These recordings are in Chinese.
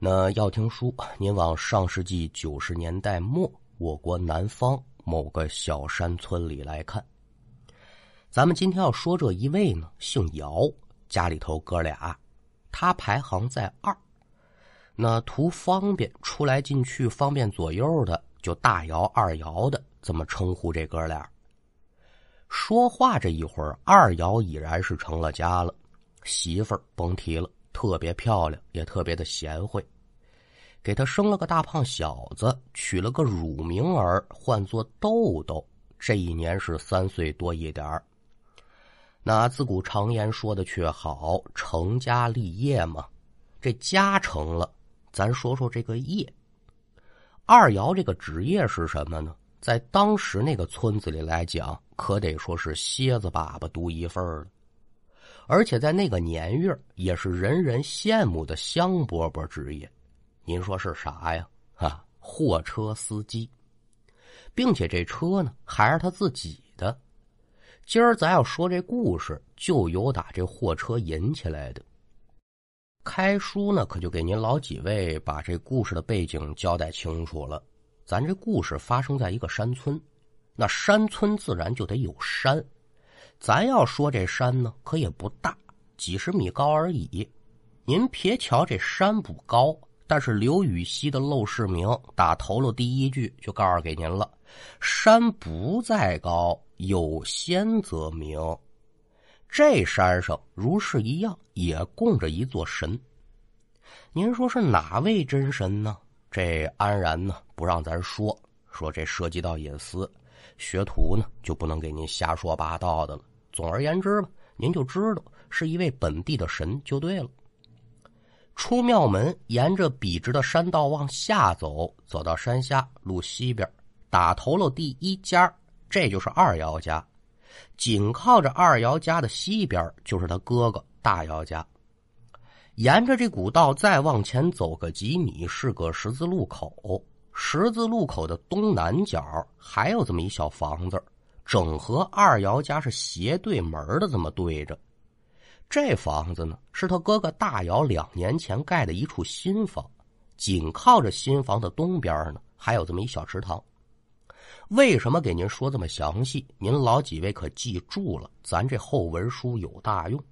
那要听书，您往上世纪九十年代末，我国南方某个小山村里来看。咱们今天要说这一位呢，姓姚，家里头哥俩，他排行在二。那图方便出来进去方便左右的，就大姚、二姚的这么称呼这哥俩。说话这一会儿，二姚已然是成了家了，媳妇儿甭提了。特别漂亮，也特别的贤惠，给他生了个大胖小子，取了个乳名儿，唤作豆豆。这一年是三岁多一点儿。那自古常言说的却好，成家立业嘛。这家成了，咱说说这个业。二瑶这个职业是什么呢？在当时那个村子里来讲，可得说是蝎子粑粑独一份了。而且在那个年月，也是人人羡慕的香饽饽职业。您说是啥呀？啊，货车司机，并且这车呢还是他自己的。今儿咱要说这故事，就由打这货车引起来的。开书呢，可就给您老几位把这故事的背景交代清楚了。咱这故事发生在一个山村，那山村自然就得有山。咱要说这山呢，可也不大，几十米高而已。您别瞧这山不高，但是刘禹锡的《陋室铭》打头了第一句就告诉给您了：山不在高，有仙则名。这山上如是一样，也供着一座神。您说是哪位真神呢？这安然呢不让咱说，说这涉及到隐私，学徒呢就不能给您瞎说八道的了。总而言之吧，您就知道是一位本地的神就对了。出庙门，沿着笔直的山道往下走，走到山下路西边，打头了第一家，这就是二姚家。紧靠着二姚家的西边，就是他哥哥大姚家。沿着这古道再往前走个几米，是个十字路口。十字路口的东南角还有这么一小房子。整和二姚家是斜对门的，这么对着。这房子呢，是他哥哥大姚两年前盖的一处新房。紧靠着新房的东边呢，还有这么一小池塘。为什么给您说这么详细？您老几位可记住了，咱这后文书有大用。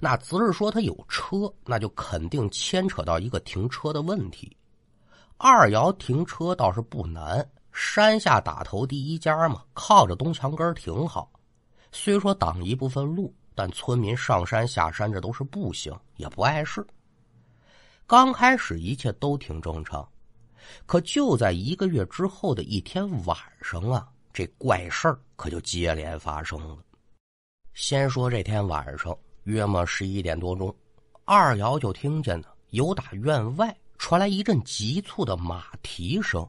那只是说他有车，那就肯定牵扯到一个停车的问题。二姚停车倒是不难。山下打头第一家嘛，靠着东墙根挺好。虽说挡一部分路，但村民上山下山这都是步行，也不碍事。刚开始一切都挺正常，可就在一个月之后的一天晚上啊，这怪事儿可就接连发生了。先说这天晚上，约莫十一点多钟，二瑶就听见呢，有打院外传来一阵急促的马蹄声。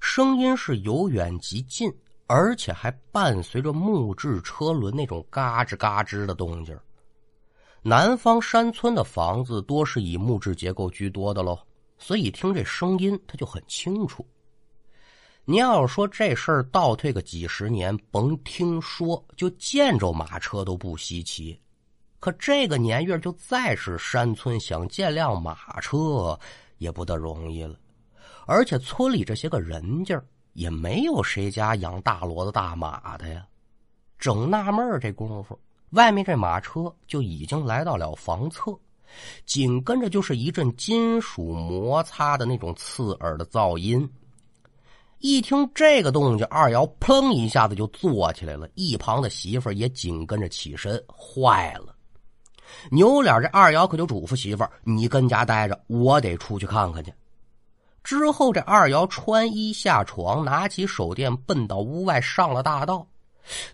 声音是由远及近，而且还伴随着木质车轮那种嘎吱嘎吱的动静。南方山村的房子多是以木质结构居多的喽，所以听这声音他就很清楚。您要是说这事儿倒退个几十年，甭听说，就见着马车都不稀奇。可这个年月，就再是山村想见辆马车，也不得容易了。而且村里这些个人家也没有谁家养大骡子大马的呀。正纳闷这功夫，外面这马车就已经来到了房侧，紧跟着就是一阵金属摩擦的那种刺耳的噪音。一听这个动静，二瑶砰一下子就坐起来了，一旁的媳妇儿也紧跟着起身。坏了，扭脸这二瑶可就嘱咐媳妇儿：“你跟家待着，我得出去看看去。”之后，这二瑶穿衣下床，拿起手电，奔到屋外，上了大道。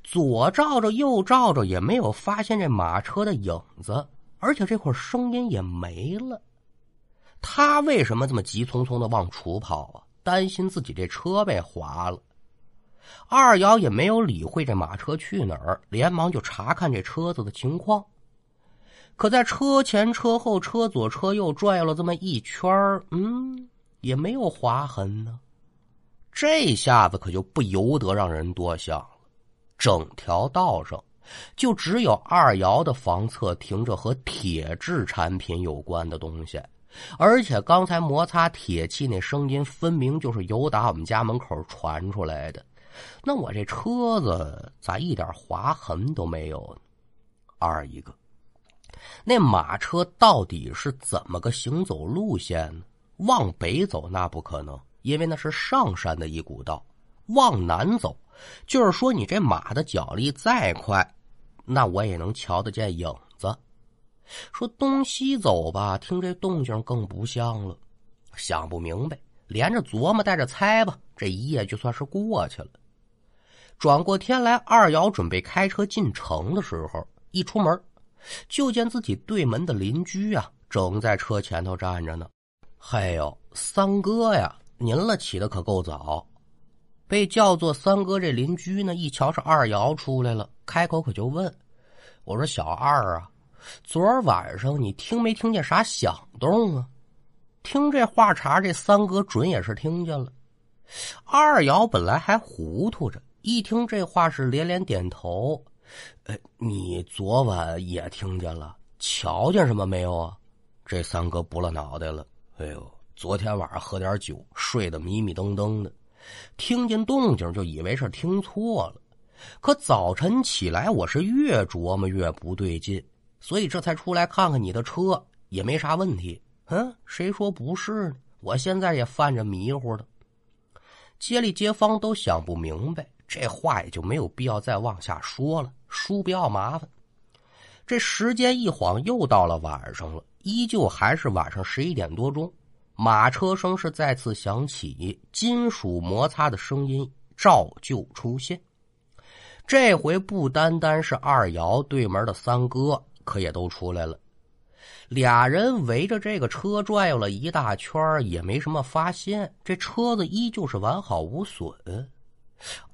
左照着，右照着，也没有发现这马车的影子，而且这会儿声音也没了。他为什么这么急匆匆的往出跑啊？担心自己这车被划了。二瑶也没有理会这马车去哪儿，连忙就查看这车子的情况。可在车前、车后、车左、车右转了这么一圈嗯。也没有划痕呢，这下子可就不由得让人多想了。整条道上，就只有二姚的房侧停着和铁制产品有关的东西，而且刚才摩擦铁器那声音，分明就是由打我们家门口传出来的。那我这车子咋一点划痕都没有呢？二一个，那马车到底是怎么个行走路线呢？往北走那不可能，因为那是上山的一股道。往南走，就是说你这马的脚力再快，那我也能瞧得见影子。说东西走吧，听这动静更不像了，想不明白，连着琢磨带着猜吧，这一夜就算是过去了。转过天来，二瑶准备开车进城的时候，一出门，就见自己对门的邻居啊，正在车前头站着呢。嗨呦，三哥呀，您了起的可够早。被叫做三哥这邻居呢，一瞧是二瑶出来了，开口可就问：“我说小二啊，昨儿晚上你听没听见啥响动啊？”听这话茬，这三哥准也是听见了。二瑶本来还糊涂着，一听这话是连连点头：“哎，你昨晚也听见了？瞧见什么没有啊？”这三哥不了脑袋了：“哎呦，昨天晚上喝点酒，睡得迷迷瞪瞪的。”听见动静就以为是听错了，可早晨起来我是越琢磨越不对劲，所以这才出来看看你的车也没啥问题。嗯，谁说不是呢？我现在也犯着迷糊的，街里街坊都想不明白，这话也就没有必要再往下说了，叔不要麻烦。这时间一晃又到了晚上了，依旧还是晚上十一点多钟。马车声是再次响起，金属摩擦的声音照旧出现。这回不单单是二瑶对门的三哥，可也都出来了。俩人围着这个车转悠了一大圈，也没什么发现，这车子依旧是完好无损。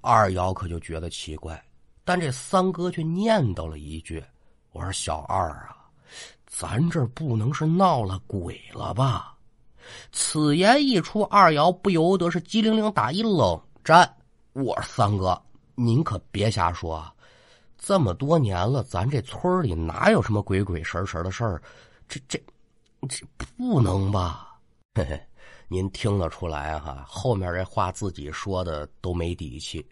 二瑶可就觉得奇怪，但这三哥却念叨了一句：“我说小二啊，咱这不能是闹了鬼了吧？”此言一出，二瑶不由得是机灵灵打一冷战。我说三哥，您可别瞎说啊，这么多年了，咱这村里哪有什么鬼鬼神神的事儿？这这这不能吧？嘿嘿，您听得出来哈？后面这话自己说的都没底气。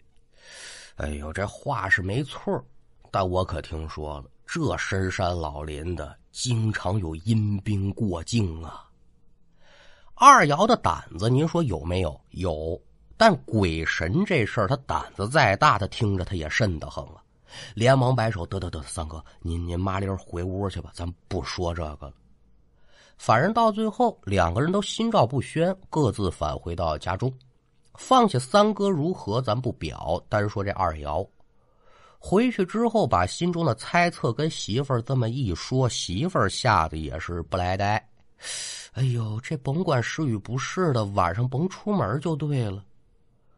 哎呦，这话是没错，但我可听说了，这深山老林的，经常有阴兵过境啊。二瑶的胆子，您说有没有？有，但鬼神这事儿，他胆子再大，他听着他也瘆得慌啊！连忙摆手：“得得得，三哥，您您麻溜回屋去吧，咱不说这个了。”反正到最后，两个人都心照不宣，各自返回到家中。放下三哥如何，咱不表，单说这二瑶回去之后，把心中的猜测跟媳妇儿这么一说，媳妇儿吓得也是不来呆。哎呦，这甭管是与不是的，晚上甭出门就对了。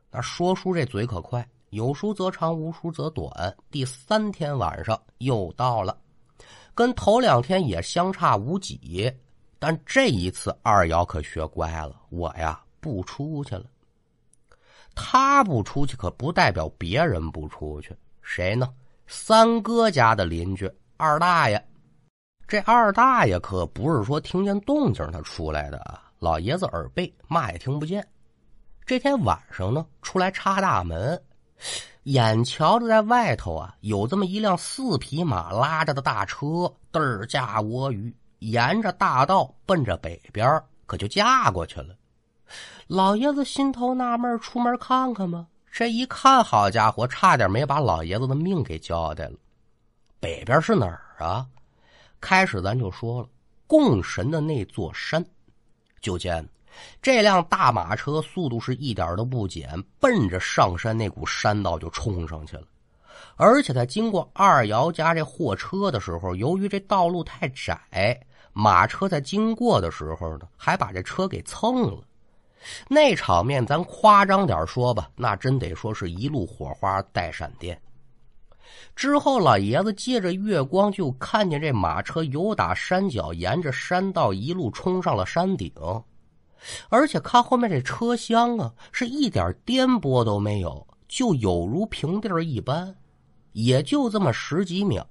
那说书这嘴可快，有书则长，无书则短。第三天晚上又到了，跟头两天也相差无几，但这一次二瑶可学乖了，我呀不出去了。他不出去，可不代表别人不出去。谁呢？三哥家的邻居二大爷。这二大爷可不是说听见动静他出来的啊，老爷子耳背，嘛也听不见。这天晚上呢，出来插大门，眼瞧着在外头啊，有这么一辆四匹马拉着的大车，嘚儿驾我语，沿着大道奔着北边，可就驾过去了。老爷子心头纳闷，出门看看吧。这一看，好家伙，差点没把老爷子的命给交代了。北边是哪儿啊？开始咱就说了，供神的那座山，就见这辆大马车速度是一点都不减，奔着上山那股山道就冲上去了。而且在经过二姚家这货车的时候，由于这道路太窄，马车在经过的时候呢，还把这车给蹭了。那场面，咱夸张点说吧，那真得说是一路火花带闪电。之后，老爷子借着月光就看见这马车由打山脚，沿着山道一路冲上了山顶，而且看后面这车厢啊，是一点颠簸都没有，就有如平地一般。也就这么十几秒，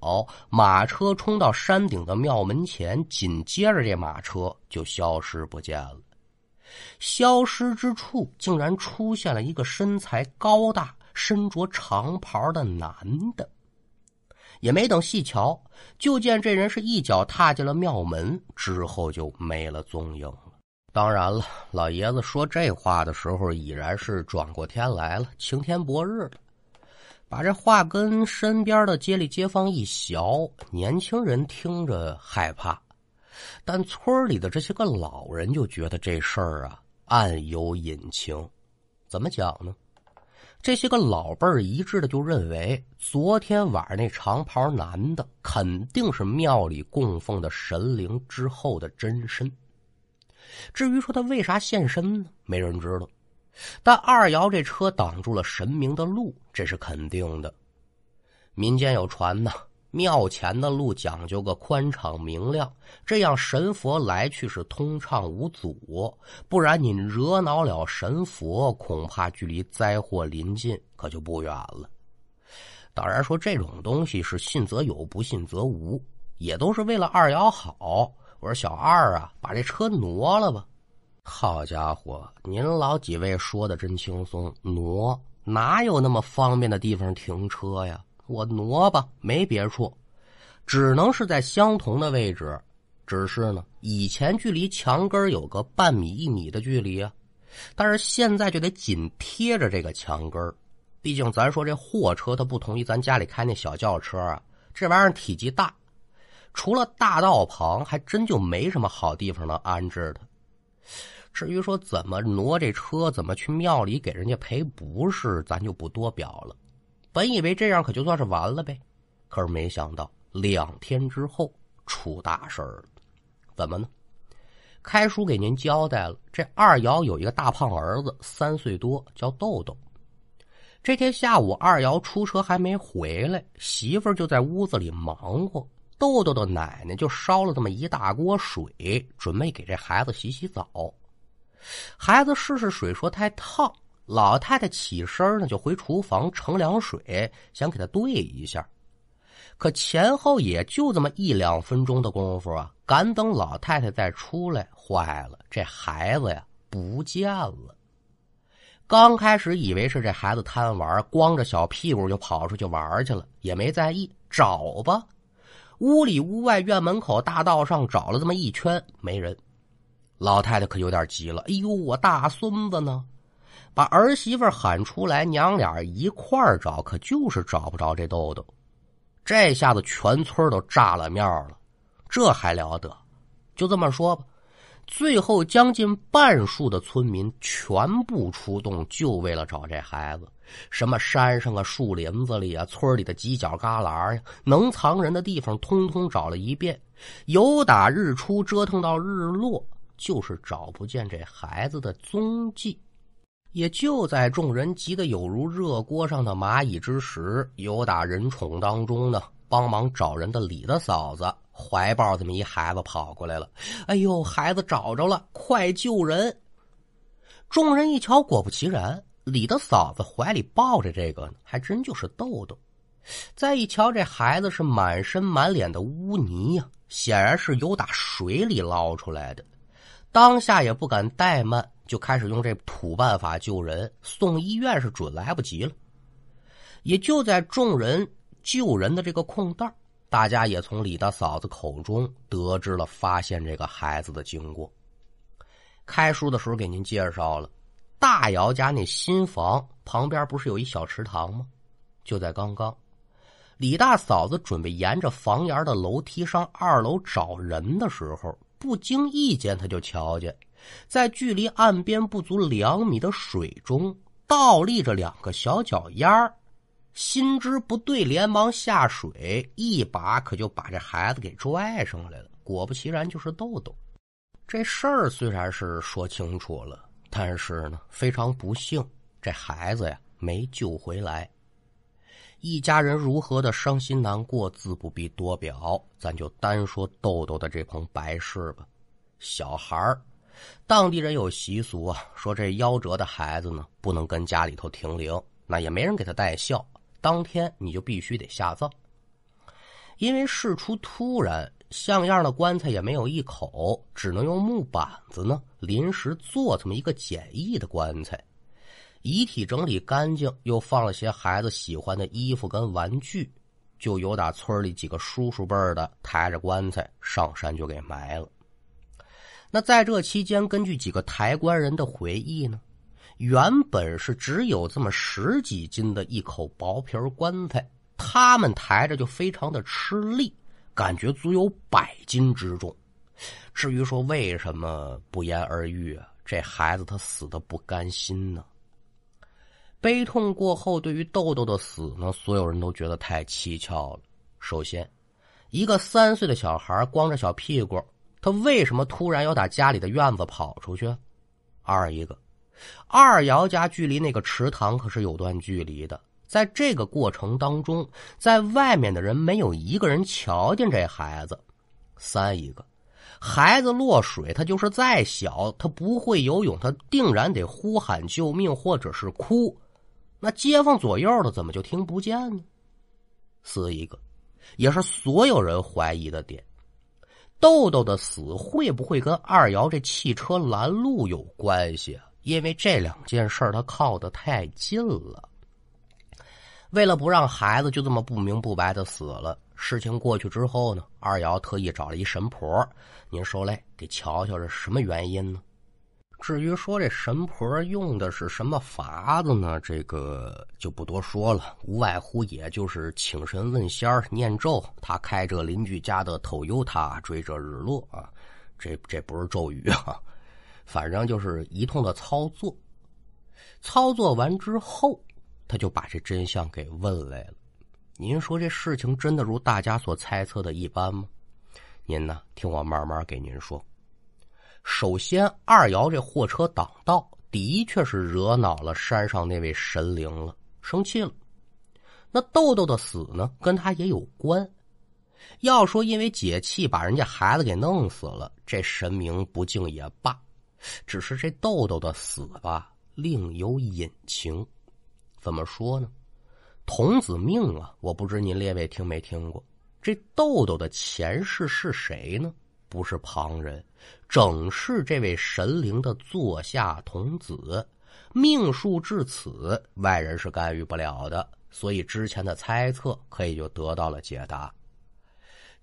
马车冲到山顶的庙门前，紧接着这马车就消失不见了。消失之处，竟然出现了一个身材高大、身着长袍的男的。也没等细瞧，就见这人是一脚踏进了庙门，之后就没了踪影。当然了，老爷子说这话的时候，已然是转过天来了，晴天博日了。把这话跟身边的街里街坊一学，年轻人听着害怕，但村里的这些个老人就觉得这事儿啊暗有隐情。怎么讲呢？这些个老辈儿一致的就认为，昨天晚上那长袍男的肯定是庙里供奉的神灵之后的真身。至于说他为啥现身呢？没人知道。但二瑶这车挡住了神明的路，这是肯定的。民间有传呢，庙前的路讲究个宽敞明亮，这样神佛来去是通畅无阻。不然你惹恼了神佛，恐怕距离灾祸临近可就不远了。当然说这种东西是信则有，不信则无，也都是为了二瑶好。我说小二啊，把这车挪了吧。好家伙，您老几位说的真轻松，挪哪有那么方便的地方停车呀？我挪吧，没别处，只能是在相同的位置。只是呢，以前距离墙根有个半米一米的距离啊，但是现在就得紧贴着这个墙根毕竟咱说这货车它不同于咱家里开那小轿车啊，这玩意儿体积大，除了大道旁，还真就没什么好地方能安置它。至于说怎么挪这车，怎么去庙里给人家赔不是，咱就不多表了。本以为这样可就算是完了呗，可是没想到两天之后出大事了。怎么呢？开叔给您交代了，这二瑶有一个大胖儿子，三岁多，叫豆豆。这天下午，二瑶出车还没回来，媳妇儿就在屋子里忙活。豆豆的奶奶就烧了这么一大锅水，准备给这孩子洗洗澡。孩子试试水，说太烫。老太太起身呢，就回厨房盛凉水，想给他兑一下。可前后也就这么一两分钟的功夫啊，赶等老太太再出来，坏了，这孩子呀不见了。刚开始以为是这孩子贪玩，光着小屁股就跑出去玩去了，也没在意，找吧。屋里屋外、院门口、大道上找了这么一圈，没人。老太太可有点急了，哎呦，我大孙子呢？把儿媳妇喊出来，娘俩一块儿找，可就是找不着这豆豆。这下子全村都炸了面了，这还了得？就这么说吧，最后将近半数的村民全部出动，就为了找这孩子。什么山上啊、树林子里啊、村里的犄角旮旯呀，能藏人的地方通通找了一遍，由打日出折腾到日落。就是找不见这孩子的踪迹，也就在众人急得有如热锅上的蚂蚁之时，有打人宠当中呢，帮忙找人的李大嫂子怀抱这么一孩子跑过来了。哎呦，孩子找着了，快救人！众人一瞧，果不其然，李大嫂子怀里抱着这个呢，还真就是豆豆。再一瞧，这孩子是满身满脸的污泥呀，显然是由打水里捞出来的。当下也不敢怠慢，就开始用这土办法救人。送医院是准来不及了。也就在众人救人的这个空档，大家也从李大嫂子口中得知了发现这个孩子的经过。开书的时候给您介绍了，大姚家那新房旁边不是有一小池塘吗？就在刚刚，李大嫂子准备沿着房檐的楼梯上二楼找人的时候。不经意间，他就瞧见，在距离岸边不足两米的水中，倒立着两个小脚丫儿。心知不对，连忙下水，一把可就把这孩子给拽上来了。果不其然，就是豆豆。这事儿虽然是说清楚了，但是呢，非常不幸，这孩子呀没救回来。一家人如何的伤心难过，自不必多表。咱就单说豆豆的这棚白事吧。小孩儿，当地人有习俗啊，说这夭折的孩子呢，不能跟家里头停灵，那也没人给他带孝，当天你就必须得下葬。因为事出突然，像样的棺材也没有一口，只能用木板子呢临时做这么一个简易的棺材。遗体整理干净，又放了些孩子喜欢的衣服跟玩具，就由打村里几个叔叔辈的抬着棺材上山就给埋了。那在这期间，根据几个抬棺人的回忆呢，原本是只有这么十几斤的一口薄皮棺材，他们抬着就非常的吃力，感觉足有百斤之重。至于说为什么不言而喻啊？这孩子他死的不甘心呢。悲痛过后，对于豆豆的死呢，所有人都觉得太蹊跷了。首先，一个三岁的小孩光着小屁股，他为什么突然要打家里的院子跑出去？二一个，二瑶家距离那个池塘可是有段距离的，在这个过程当中，在外面的人没有一个人瞧见这孩子。三一个，孩子落水，他就是再小，他不会游泳，他定然得呼喊救命或者是哭。那街坊左右的怎么就听不见呢？四一个，也是所有人怀疑的点。豆豆的死会不会跟二瑶这汽车拦路有关系？因为这两件事他靠得太近了。为了不让孩子就这么不明不白的死了，事情过去之后呢，二瑶特意找了一神婆，您说来给瞧瞧是什么原因呢？至于说这神婆用的是什么法子呢？这个就不多说了，无外乎也就是请神问仙念咒，他开着邻居家的 Toyota 追着日落啊，这这不是咒语啊，反正就是一通的操作。操作完之后，他就把这真相给问来了。您说这事情真的如大家所猜测的一般吗？您呢，听我慢慢给您说。首先，二瑶这货车挡道，的确是惹恼了山上那位神灵了，生气了。那豆豆的死呢，跟他也有关。要说因为解气把人家孩子给弄死了，这神明不敬也罢。只是这豆豆的死吧，另有隐情。怎么说呢？童子命啊，我不知您列位听没听过。这豆豆的前世是谁呢？不是旁人，正是这位神灵的座下童子。命数至此，外人是干预不了的，所以之前的猜测可以就得到了解答。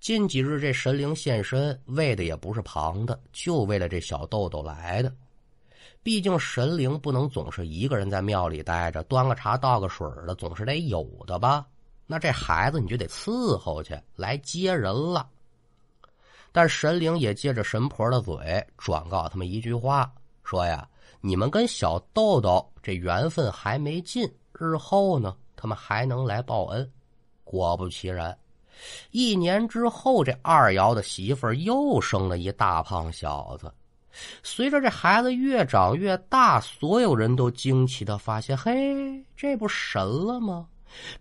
近几日这神灵现身，为的也不是旁的，就为了这小豆豆来的。毕竟神灵不能总是一个人在庙里待着，端个茶倒个水的，总是得有的吧？那这孩子你就得伺候去，来接人了。但神灵也借着神婆的嘴转告他们一句话，说呀：“你们跟小豆豆这缘分还没尽，日后呢，他们还能来报恩。”果不其然，一年之后，这二瑶的媳妇又生了一大胖小子。随着这孩子越长越大，所有人都惊奇的发现：“嘿，这不神了吗？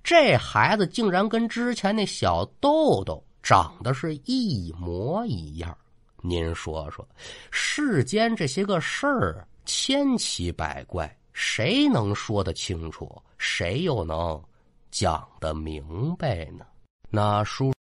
这孩子竟然跟之前那小豆豆……”长得是一模一样，您说说，世间这些个事儿千奇百怪，谁能说得清楚？谁又能讲得明白呢？那叔。